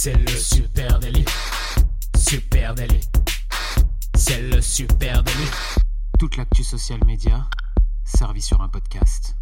C'est le super délit. Super délit. C'est le super délit. Toute l'actu social média servie sur un podcast.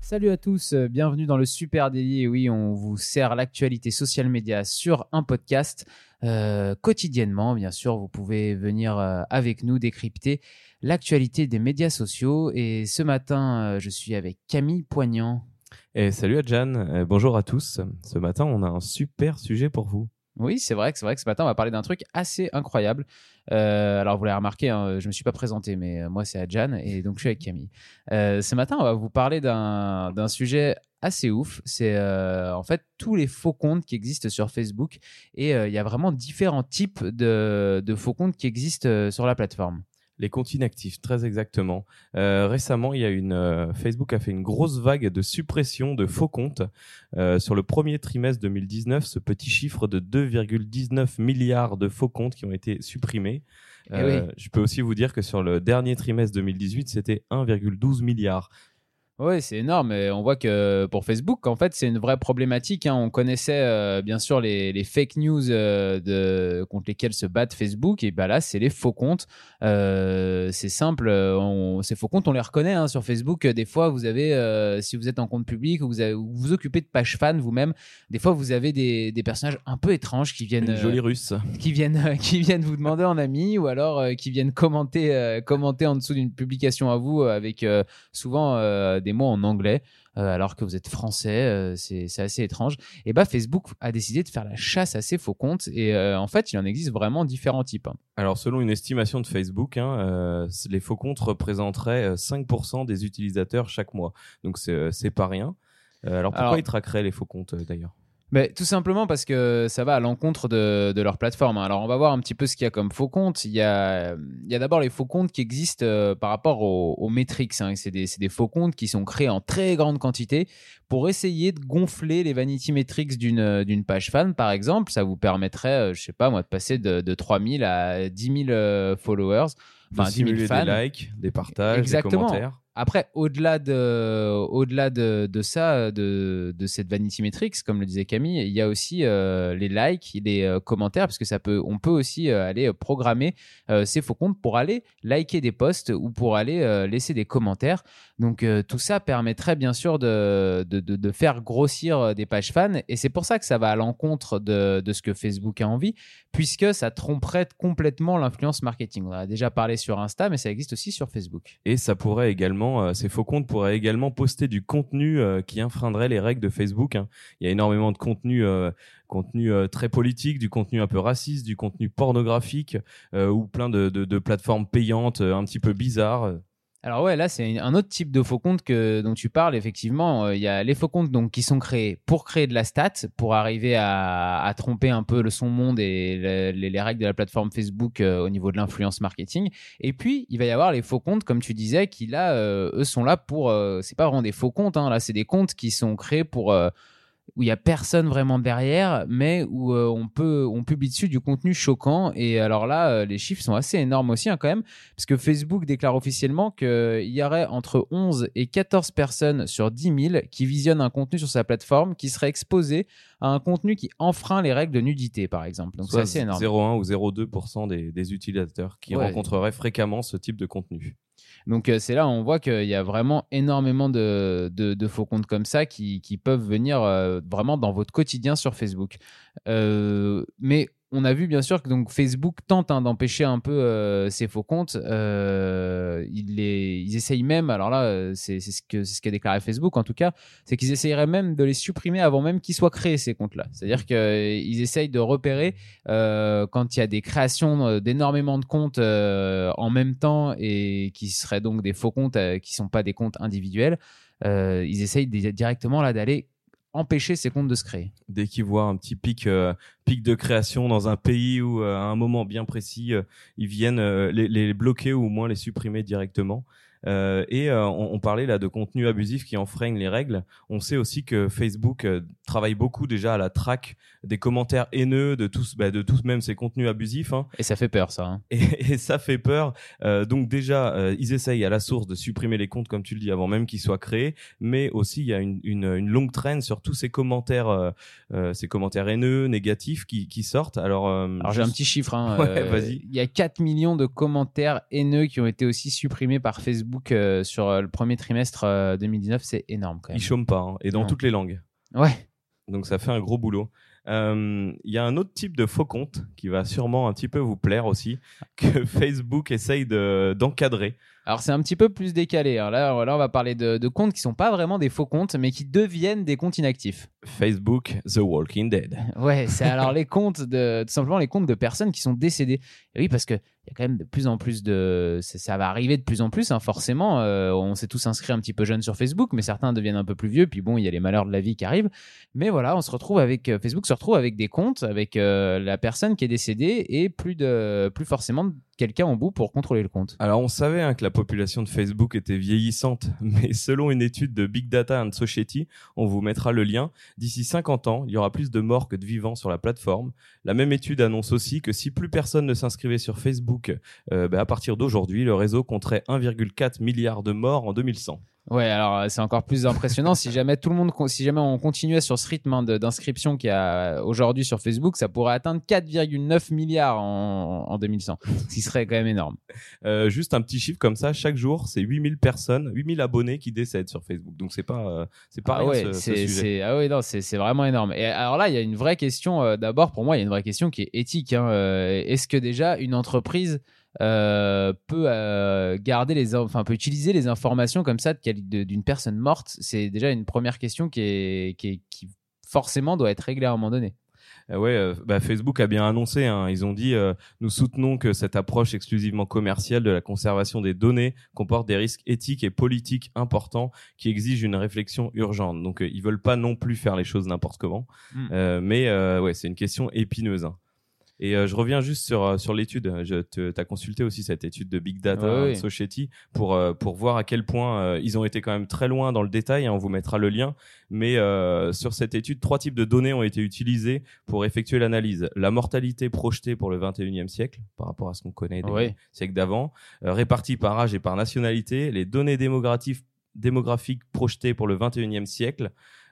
Salut à tous, euh, bienvenue dans le Super Daily. Et oui, on vous sert l'actualité social média sur un podcast euh, quotidiennement. Bien sûr, vous pouvez venir euh, avec nous décrypter l'actualité des médias sociaux. Et ce matin, euh, je suis avec Camille Poignant. Et salut Adjan, bonjour à tous. Ce matin, on a un super sujet pour vous. Oui, c'est vrai que c'est vrai que ce matin on va parler d'un truc assez incroyable. Euh, alors vous l'avez remarqué, hein, je me suis pas présenté, mais euh, moi c'est Adjan et donc je suis avec Camille. Euh, ce matin on va vous parler d'un sujet assez ouf. C'est en fait tous les faux comptes qui existent sur Facebook et il y a vraiment différents types de, faux comptes qui existent sur la plateforme. Les comptes inactifs, très exactement. Euh, récemment, il y a une euh, Facebook a fait une grosse vague de suppression de faux comptes Euh, sur le premier trimestre 2019. Ce petit chiffre de 2,19 milliards de faux comptes qui ont été supprimés. Eh oui. Je peux aussi vous dire que sur le dernier trimestre 2018, c'était 1,12 milliard. Oui, c'est énorme. Et on voit que pour Facebook, en fait, c'est une vraie problématique. hein. On connaissait euh, bien sûr les, les fake news euh, de, contre lesquels se battent Facebook. Et bah là, c'est les faux comptes. Euh, c'est simple. On, ces faux comptes, on les reconnaît hein, sur Facebook. Des fois, vous avez, si vous êtes en compte public ou vous avez- vous, vous occupez de pages fans vous-même, des fois, vous avez des, des personnages un peu étranges qui viennent Une jolie russe. qui viennent qui viennent vous demander en ami ou alors qui viennent commenter commenter en dessous d'une publication à vous avec souvent euh, des mots en anglais euh, alors que vous êtes français euh, c'est assez étrange et bah Facebook a décidé de faire la chasse à ces faux comptes et euh, en fait il en existe vraiment différents types hein. Alors, selon une estimation de Facebook, hein, les faux comptes représenteraient euh, 5% des utilisateurs chaque mois. Donc, c'est c'est pas rien. Euh, alors, pourquoi Alors- ils traqueraient les faux comptes euh, d'ailleurs? Mais tout simplement parce que ça va à l'encontre de, de leur plateforme. hein. Alors on va voir un petit peu ce qu'il y a comme faux comptes. Il y a, il y a d'abord les faux comptes qui existent euh, par rapport aux, aux metrics. hein. C'est des, faux comptes qui sont créés en très grande quantité pour essayer de gonfler les vanity metrics d'une page fan, par exemple. Ça vous permettrait, euh, je sais pas moi, de passer de, de 3000 à 10 000 euh, followers. De Enfin, 10 000 simuler fans. des likes, des partages, Exactement. des commentaires. Après, au-delà de, au-delà de, ça, de, de cette vanity metrics, comme le disait Camille, il y a aussi euh, les likes, les euh, commentaires, parce que ça peut, on peut aussi euh, aller programmer ces faux comptes pour aller liker des posts ou pour aller laisser des commentaires. Donc tout ça permettrait bien sûr de, de, de, faire grossir des pages fans, et c'est pour ça que ça va à l'encontre de, ce que Facebook a envie, puisque ça tromperait complètement l'influence marketing. On a déjà parlé sur Insta, mais ça existe aussi sur Facebook. Et ça pourrait également, euh, ces faux comptes pourraient également poster du contenu euh, qui enfreindrait les règles de Facebook. hein. Il y a énormément de contenu, euh, contenu très politique, du contenu un peu raciste, du contenu pornographique ou plein de, plateformes payantes un petit peu bizarres. Alors ouais, là c'est un autre type de faux comptes que dont tu parles. Effectivement, Euh, il y a les faux comptes donc qui sont créés pour créer de la stat, pour arriver à, à tromper un peu le son monde et le- les, les règles de la plateforme Facebook euh, au niveau de l'influence marketing. Et puis il va y avoir les faux comptes, comme tu disais, qui là, euh, eux sont là pour. c'est pas vraiment des faux comptes. Hein, là, c'est des comptes qui sont créés pour. Euh, où il y a personne vraiment derrière, mais où euh, on peut on publie dessus du contenu choquant. Et alors là, euh, les chiffres sont assez énormes aussi hein, quand même, parce que Facebook déclare officiellement qu'il y aurait entre 11 et 14 personnes sur 10 000 qui visionnent un contenu sur sa plateforme qui serait exposé à un contenu qui enfreint les règles de nudité, par exemple. Donc c'est assez énorme. 0,1 ou 0,2% des, des utilisateurs qui Ouais. rencontreraient fréquemment ce type de contenu. Donc euh, c'est là où on voit qu'il y a vraiment énormément de, faux comptes comme ça qui, qui peuvent venir euh, vraiment dans votre quotidien sur Facebook. Euh, mais on a vu bien sûr que donc Facebook tente hein, d'empêcher un peu euh, ces faux comptes. Euh, ils, les, ils essayent même, alors là euh, c'est ce que c'est ce qu'a déclaré Facebook en tout cas, c'est qu'ils essayeraient même de les supprimer avant même qu'ils soient créés ces comptes-là. C'est-à-dire qu'ils essayent de repérer euh, quand il y a des créations d'énormément de comptes en même temps et qui seraient donc des faux comptes qui sont pas des comptes individuels, ils essayent di- directement là d'aller empêcher ces comptes de se créer. Dès qu'ils voient un petit pic, euh, pic de création dans un pays ou euh, à un moment bien précis, euh, ils viennent euh, les, les bloquer ou au moins les supprimer directement. Euh, et euh, on, on parlait là de contenu abusif qui enfreigne les règles. On sait aussi que Facebook euh, travaille beaucoup déjà à la traque des commentaires haineux, de tous, bah, de tous même ces contenus abusifs. hein. Et ça fait peur, ça. hein. Et, et ça fait peur. Euh, donc déjà, euh, ils essayent à la source de supprimer les comptes, comme tu le dis, avant même qu'ils soient créés. Mais aussi, il y a une, une, une longue traîne sur tous ces commentaires, ces commentaires haineux, négatifs qui, qui sortent. Alors, euh, Alors j'ai un petit chiffre. hein, Ouais, vas-y. Il y a 4 millions de commentaires haineux qui ont été aussi supprimés par Facebook euh, sur euh, le premier trimestre euh, 2019. C'est énorme quand même. Ils chôment pas, hein, et dans Non. toutes les langues. Ouais. Donc ça fait un gros boulot. Euh, Il y a un autre type de faux compte qui va sûrement un petit peu vous plaire aussi, que Facebook essaye de- d'encadrer. Alors c'est un petit peu plus décalé. hein. Là, là, on va parler de, de comptes qui sont pas vraiment des faux comptes, mais qui deviennent des comptes inactifs. Facebook The Walking Dead. Ouais, c'est alors les comptes de tout simplement les comptes de personnes qui sont décédées. Et oui, parce que il y a quand même de plus en plus de ça, ça va arriver de plus en plus. Hein, forcément, Euh, on s'est tous inscrits un petit peu jeunes sur Facebook, mais certains deviennent un peu plus vieux. Puis bon, il y a les malheurs de la vie qui arrivent. Mais voilà, on se retrouve avec euh, Facebook se retrouve avec des comptes avec euh, la personne qui est décédée et plus de plus forcément quelqu'un en bout pour contrôler le compte. Alors on savait hein, que la population de Facebook était vieillissante, mais selon une étude de Big Data and Society, on vous mettra le lien, d'ici 50 ans, il y aura plus de morts que de vivants sur la plateforme. La même étude annonce aussi que si plus personne ne s'inscrivait sur Facebook, euh, bah, à partir d'aujourd'hui, le réseau compterait 1,4 milliard de morts en 2100. Ouais, alors euh, c'est encore plus impressionnant. si jamais tout le monde, si jamais on continuait sur ce rythme hein, d'inscription qu'il y a euh, aujourd'hui sur Facebook, ça pourrait atteindre 4,9 milliards en, en 2100, ce qui serait quand même énorme. Euh, juste un petit chiffre comme ça, chaque jour, c'est 8000 personnes, 8000 abonnés qui décèdent sur Facebook. Donc c'est pas, euh, c'est pas ah ouais, ce, ce sujet. ah ouais, non, c'est, c'est vraiment énorme. Et alors là, il y a une vraie question. euh, d'abord, pour moi, il y a une vraie question qui est éthique. hein. Euh, est-ce que déjà une entreprise euh, peut euh, garder les, in- enfin peut utiliser les informations comme ça d'une personne morte C'est déjà une première question qui est, qui est- qui forcément doit être réglée à un moment donné. Euh, ouais, euh, bah, Facebook a bien annoncé. hein, ils ont dit euh, nous soutenons que cette approche exclusivement commerciale de la conservation des données comporte des risques éthiques et politiques importants qui exigent une réflexion urgente. Donc, euh, ils veulent pas non plus faire les choses n'importe comment. Mm. Euh, mais ouais, c'est une question épineuse. hein. Et euh, je reviens juste sur, euh, sur l'étude. Te, as consulté aussi cette étude de Big Data Ouais, ouais. Society pour, euh, pour voir à quel point ils ont été quand même très loin dans le détail. hein, on vous mettra le lien. Mais euh, sur cette étude, trois types de données ont été utilisées pour effectuer l'analyse. La mortalité projetée pour le 21e siècle, par rapport à ce qu'on connaît des Ouais. siècles d'avant, euh, répartie par âge et par nationalité. Les données démographiques, démographiques projetées pour le 21e siècle,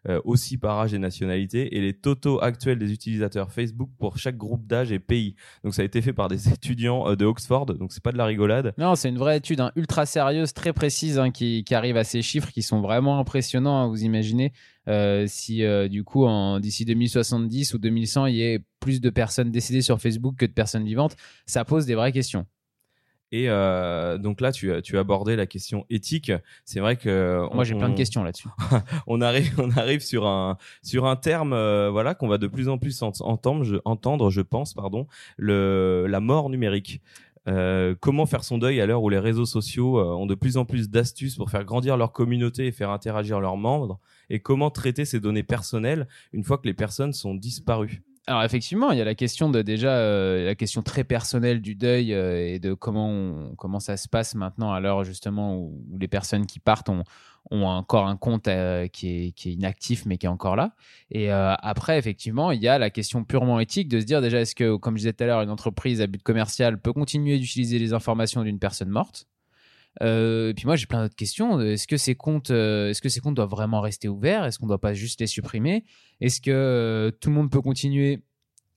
euh, aussi par âge et nationalité, et les totaux actuels des utilisateurs Facebook pour chaque groupe d'âge et pays. Donc ça a été fait par des étudiants euh, de Oxford, donc c'est pas de la rigolade. Non, c'est une vraie étude hein, ultra sérieuse, très précise, hein, qui, arrive à ces chiffres qui sont vraiment impressionnants. hein, vous imaginez euh, si euh, du coup d'ici 2070 ou 2100 il y ait plus de personnes décédées sur Facebook que de personnes vivantes, ça pose des vraies questions. Et euh, donc là, tu, tu as abordé la question éthique. C'est vrai que Moi j'ai plein de on- questions là-dessus. on arrive, on arrive sur un sur un terme, euh, voilà, qu'on va de plus en plus ent- entendre, je, entendre, je pense, pardon, le la mort numérique. Euh, comment faire son deuil à l'heure où les réseaux sociaux euh, ont de plus en plus d'astuces pour faire grandir leur communauté et faire interagir leurs membres? Et comment traiter ces données personnelles une fois que les personnes sont disparues? Alors effectivement, il y a la question de déjà euh, la question très personnelle du deuil euh, et de comment comment ça se passe maintenant à l'heure justement où, les personnes qui partent ont, encore un compte euh, qui, est, qui est inactif mais qui est encore là. Et après effectivement, il y a la question purement éthique de se dire déjà est-ce que comme je disais tout à l'heure une entreprise à but commercial peut continuer d'utiliser les informations d'une personne morte? Euh, et puis moi j'ai plein d'autres questions. Est-ce que ces comptes, euh, est-ce que ces comptes doivent vraiment rester ouverts? Est-ce qu'on doit pas juste les supprimer? Est-ce que euh, tout le monde peut continuer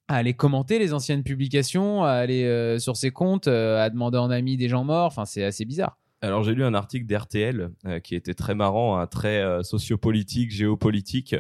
à aller commenter les anciennes publications, à aller euh, sur ses comptes, euh, à demander en ami des gens morts? Enfin, c'est assez bizarre. Alors j'ai lu un article d'RTL euh, qui était très marrant, un très euh, sociopolitique, géopolitique,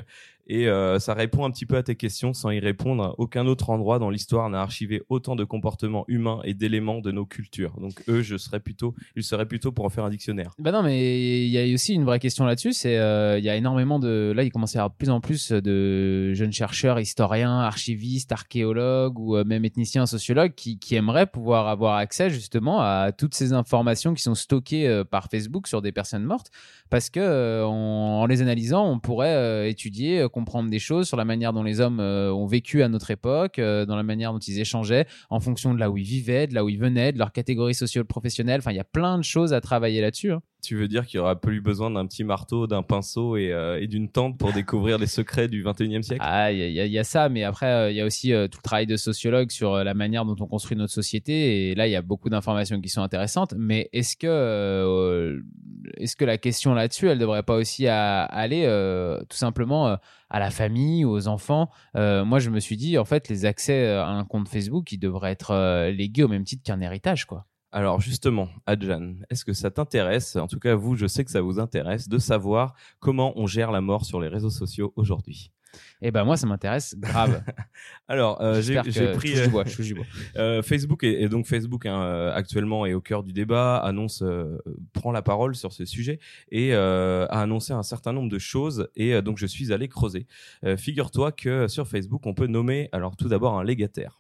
et euh, ça répond un petit peu à tes questions sans y répondre. Aucun autre endroit dans l'histoire n'a archivé autant de comportements humains et d'éléments de nos cultures. Donc eux, ils seraient plutôt pour en faire un dictionnaire. Bah non, mais il y a aussi une vraie question là-dessus. C'est euh, il y a énormément de là, il commence à y avoir de plus en plus de jeunes chercheurs, historiens, archivistes, archéologues ou euh, même ethniciens, sociologues qui, aimeraient pouvoir avoir accès justement à toutes ces informations qui sont stockées par Facebook sur des personnes mortes, parce que en, les analysant, on pourrait étudier, comprendre des choses, sur la manière dont les hommes euh, ont vécu à notre époque, euh, dans la manière dont ils échangeaient, en fonction de là où ils vivaient, de là où ils venaient, de leur catégorie socio-professionnelle. Enfin, il y a plein de choses à travailler là-dessus. hein. Tu veux dire qu'il y aura plus besoin d'un petit marteau, d'un pinceau et, euh, et d'une tente pour découvrir les secrets du 21e siècle? Ah, il y, y a ça, mais après, il y a aussi tout le travail de sociologue sur la manière dont on construit notre société. Et là, il y a beaucoup d'informations qui sont intéressantes. Mais est-ce que, est-ce que la question là-dessus, elle devrait pas aussi aller euh, tout simplement euh, à la famille, aux enfants? Euh, Moi, je me suis dit, en fait, les accès à un compte Facebook, ils devraient être légués au même titre qu'un héritage, quoi. Alors justement, Adjan, est-ce que ça t'intéresse En tout cas, vous, je sais que ça vous intéresse de savoir comment on gère la mort sur les réseaux sociaux aujourd'hui? Et ben moi, ça m'intéresse grave. Alors, euh, j'ai pris euh, bois. Euh, Facebook et, et donc Facebook hein, actuellement est au cœur du débat, annonce prend la parole sur ce sujet et a annoncé un certain nombre de choses et donc je suis allé creuser. Figure-toi que sur Facebook on peut nommer alors tout d'abord un légataire.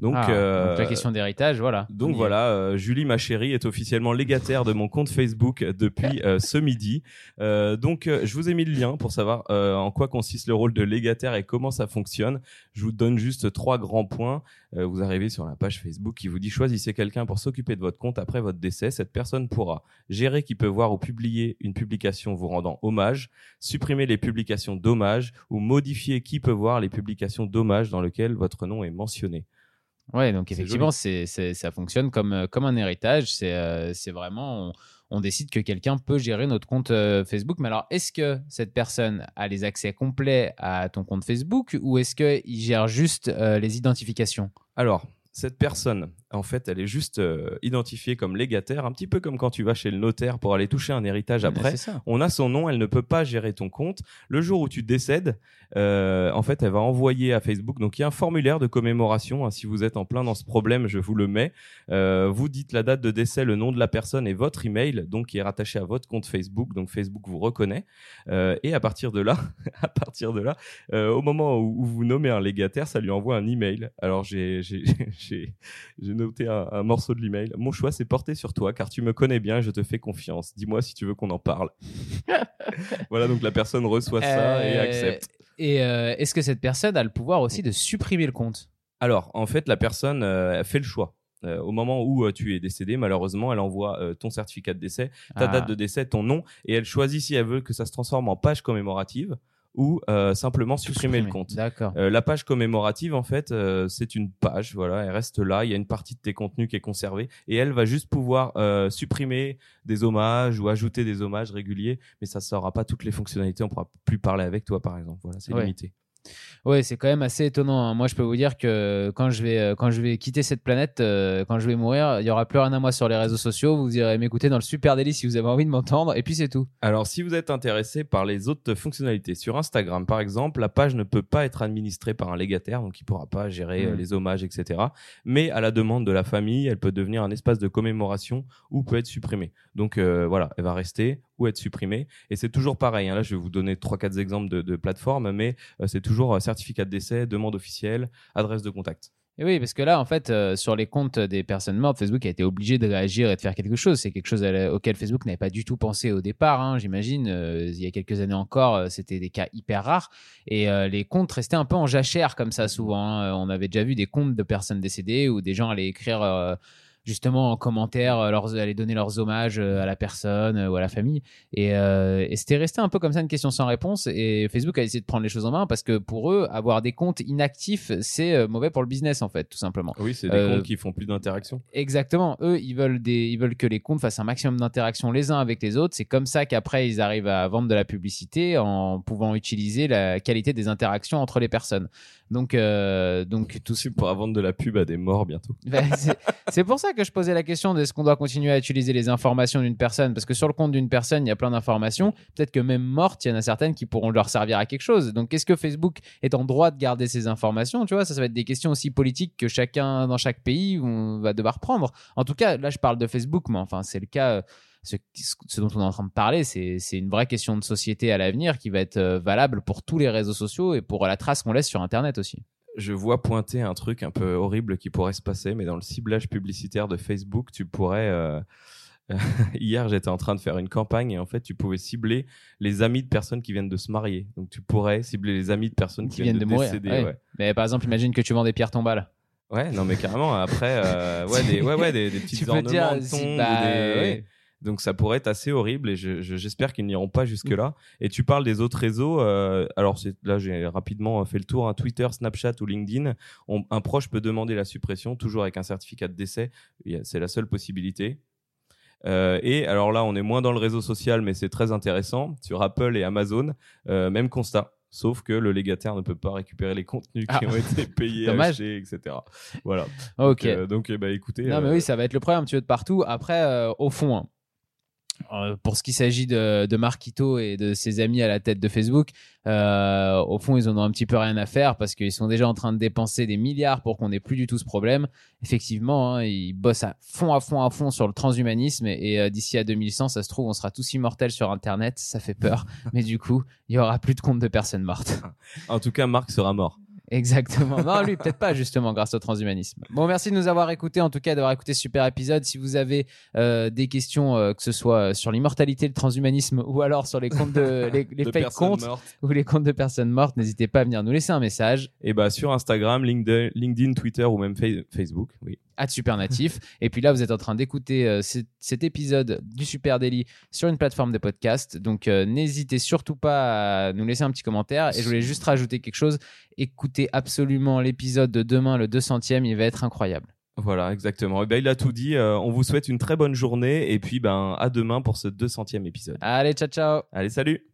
Donc, Ah, euh, donc la question d'héritage, voilà. On donc voilà, euh, Julie, ma chérie, est officiellement légataire de mon compte Facebook depuis euh, ce midi. Euh, donc, je vous ai mis le lien pour savoir euh, en quoi consiste le rôle de légataire et comment ça fonctionne. Je vous donne juste trois grands points. Euh, vous arrivez sur la page Facebook qui vous dit choisissez quelqu'un pour s'occuper de votre compte après votre décès. Cette personne pourra gérer qui peut voir ou publier une publication vous rendant hommage, supprimer les publications d'hommage ou modifier qui peut voir les publications d'hommage dans lesquelles votre nom est mentionné. Ouais, donc effectivement, c'est, ça fonctionne comme, euh, comme un héritage. C'est, euh, c'est vraiment, on, on décide que quelqu'un peut gérer notre compte euh, Facebook. Mais alors, est-ce que cette personne a les accès complets à ton compte Facebook ou est-ce qu'il gère juste euh, les identifications? Alors, cette personne, en fait, elle est juste euh, identifiée comme légataire, un petit peu comme quand tu vas chez le notaire pour aller toucher un héritage après. On a son nom, elle ne peut pas gérer ton compte. Le jour où tu décèdes, euh, en fait, elle va envoyer à Facebook. Donc, il y a un formulaire de commémoration. hein. si vous êtes en plein dans ce problème, je vous le mets. Euh, vous dites la date de décès, le nom de la personne et votre email, donc qui est rattaché à votre compte Facebook. Donc, Facebook vous reconnaît. Et à partir de là, à partir de là, au moment où, où vous nommez un légataire, ça lui envoie un email. Alors, j'ai j'ai- noté un, un morceau de l'email. Mon choix s'est porté sur toi, car tu me connais bien et je te fais confiance. Dis-moi si tu veux qu'on en parle. voilà, donc la personne reçoit ça et Euh, accepte. Et euh, est-ce que cette personne a le pouvoir aussi de supprimer le compte? Alors, en fait, la personne euh, fait le choix. Euh, au moment où tu es décédé, malheureusement, elle envoie ton certificat de décès, ta Ah. date de décès, ton nom, et elle choisit si elle veut que ça se transforme en page commémorative ou euh, simplement supprimer le compte. D'accord. Euh, la page commémorative, en fait, euh, c'est une page, voilà, elle reste là, il y a une partie de tes contenus qui est conservée, et elle va juste pouvoir euh, supprimer des hommages ou ajouter des hommages réguliers, mais ça ne saura pas toutes les fonctionnalités, on pourra plus parler avec toi, par exemple, voilà, c'est Ouais. limité. Ouais, c'est quand même assez étonnant. hein. Moi, je peux vous dire que quand je vais, euh, quand je vais quitter cette planète, euh, quand je vais mourir, il y aura plus rien à moi sur les réseaux sociaux. Vous irez m'écouter dans le super délit si vous avez envie de m'entendre, et puis c'est tout. Alors, si vous êtes intéressé par les autres fonctionnalités, sur Instagram, par exemple, la page ne peut pas être administrée par un légataire, donc il pourra pas gérer euh, Mm. les hommages, etc. Mais à la demande de la famille, elle peut devenir un espace de commémoration ou peut être supprimée. Donc euh, voilà, elle va rester être supprimée. Et c'est toujours pareil. hein. Là, je vais vous donner trois, quatre exemples de, de plateformes, mais euh, c'est toujours euh, certificat de décès, demande officielle, adresse de contact. Et oui, parce que là, en fait, euh, sur les comptes des personnes mortes, Facebook a été obligé de réagir et de faire quelque chose. C'est quelque chose auquel Facebook n'avait pas du tout pensé au départ, hein, j'imagine. Il y a quelques années encore, c'était des cas hyper rares. Et les comptes restaient un peu en jachère comme ça, souvent. hein. On avait déjà vu des comptes de personnes décédées où des gens allaient écrire. Justement en commentaire euh, leurs, aller donner leurs hommages euh, à la personne euh, ou à la famille et, euh, et c'était resté un peu comme ça une question sans réponse et Facebook a essayé de prendre les choses en main parce que pour eux avoir des comptes inactifs c'est mauvais pour le business en fait tout simplement Oui, c'est des Euh, comptes qui font plus d'interaction. Exactement. Eux, ils veulent, des, ils veulent que les comptes fassent un maximum d'interactions les uns avec les autres. C'est comme ça qu'après, ils arrivent à vendre de la publicité en pouvant utiliser la qualité des interactions entre les personnes. Donc, euh, donc tout Tu pourras vendre de la pub à des morts bientôt. Ben, c'est- c'est pour ça que je posais la question de est-ce qu'on doit continuer à utiliser les informations d'une personne? Parce que sur le compte d'une personne, il y a plein d'informations. Peut-être que même mortes, il y en a certaines qui pourront leur servir à quelque chose. Donc, est-ce que Facebook est en droit de garder ces informations? Tu vois, ça, ça va être des questions aussi politiques que chacun dans chaque pays on va devoir prendre. En tout cas, là, je parle de Facebook, mais enfin, c'est le cas. Ce, ce dont on est en train de parler, c'est une vraie question de société à l'avenir qui va être euh, valable pour tous les réseaux sociaux et pour la trace qu'on laisse sur Internet aussi. je vois pointer un truc un peu horrible qui pourrait se passer, mais dans le ciblage publicitaire de Facebook, tu pourrais, euh, hier, j'étais en train de faire une campagne et en fait, tu pouvais cibler les amis de personnes qui viennent de se marier. Donc, tu pourrais cibler les amis de personnes qui, viennent, de, mourir. décéder. Ouais. ouais. Mais par exemple, imagine que tu vends des pierres tombales. Ouais, non, mais carrément. Après, euh, ouais, des, ouais, ouais, des, des petits Tu peux ornements dire, de si- tombes ou des- ouais. Donc ça pourrait être assez horrible et je- je- j'espère qu'ils n'iront pas jusque Mm. là. Et tu parles des autres réseaux. euh, alors là j'ai rapidement fait le tour. hein, Twitter, Snapchat ou LinkedIn. On- un proche peut demander la suppression toujours avec un certificat de décès. C'est la seule possibilité. Euh, et alors là, on est moins dans le réseau social, mais c'est très intéressant. Sur Apple et Amazon, euh, même constat. Sauf que le légataire ne peut pas récupérer les contenus qui Ah. ont été payés, achetés, etc. Voilà. Ok. Donc, euh, donc, eh ben, écoutez. Non, mais euh, oui, ça va être le problème un petit peu de partout. Après, euh, au fond, hein, pour ce qui s'agit de, de Marquito et de ses amis à la tête de Facebook, euh, au fond, ils en ont un petit peu rien à faire parce qu'ils sont déjà en train de dépenser des milliards pour qu'on n'ait plus du tout ce problème. Effectivement, hein, ils bossent à fond, à fond, à fond sur le transhumanisme et, et, euh, d'ici à 2100, ça se trouve, on sera tous immortels sur Internet. Ça fait peur, mais du coup, il y aura plus de compte de personnes mortes. En tout cas, Marc sera mort. Exactement. Non, lui, peut-être pas, justement, grâce au transhumanisme. Bon, merci de nous avoir écoutés, en tout cas, d'avoir écouté ce super épisode. Si vous avez euh, des questions, euh, que ce soit sur l'immortalité, le transhumanisme, ou alors sur les comptes de, les, les De fake personnes comptes, mortes. ou les comptes de personnes mortes, n'hésitez pas à venir nous laisser un message. Et bah sur Instagram, LinkedIn, LinkedIn, Twitter ou même Fa- Facebook. Oui. à Supernatif. Et puis là, vous êtes en train d'écouter euh, cet, épisode du Super Daily sur une plateforme de podcast. Donc, euh, n'hésitez surtout pas à nous laisser un petit commentaire. Et je voulais juste rajouter quelque chose. Écoutez absolument l'épisode de demain, le 200e. Il va être incroyable. Voilà, exactement. Et ben il a tout dit. Euh, on vous souhaite une très bonne journée et puis ben à demain pour ce 200e épisode. Allez, ciao, ciao. Allez, salut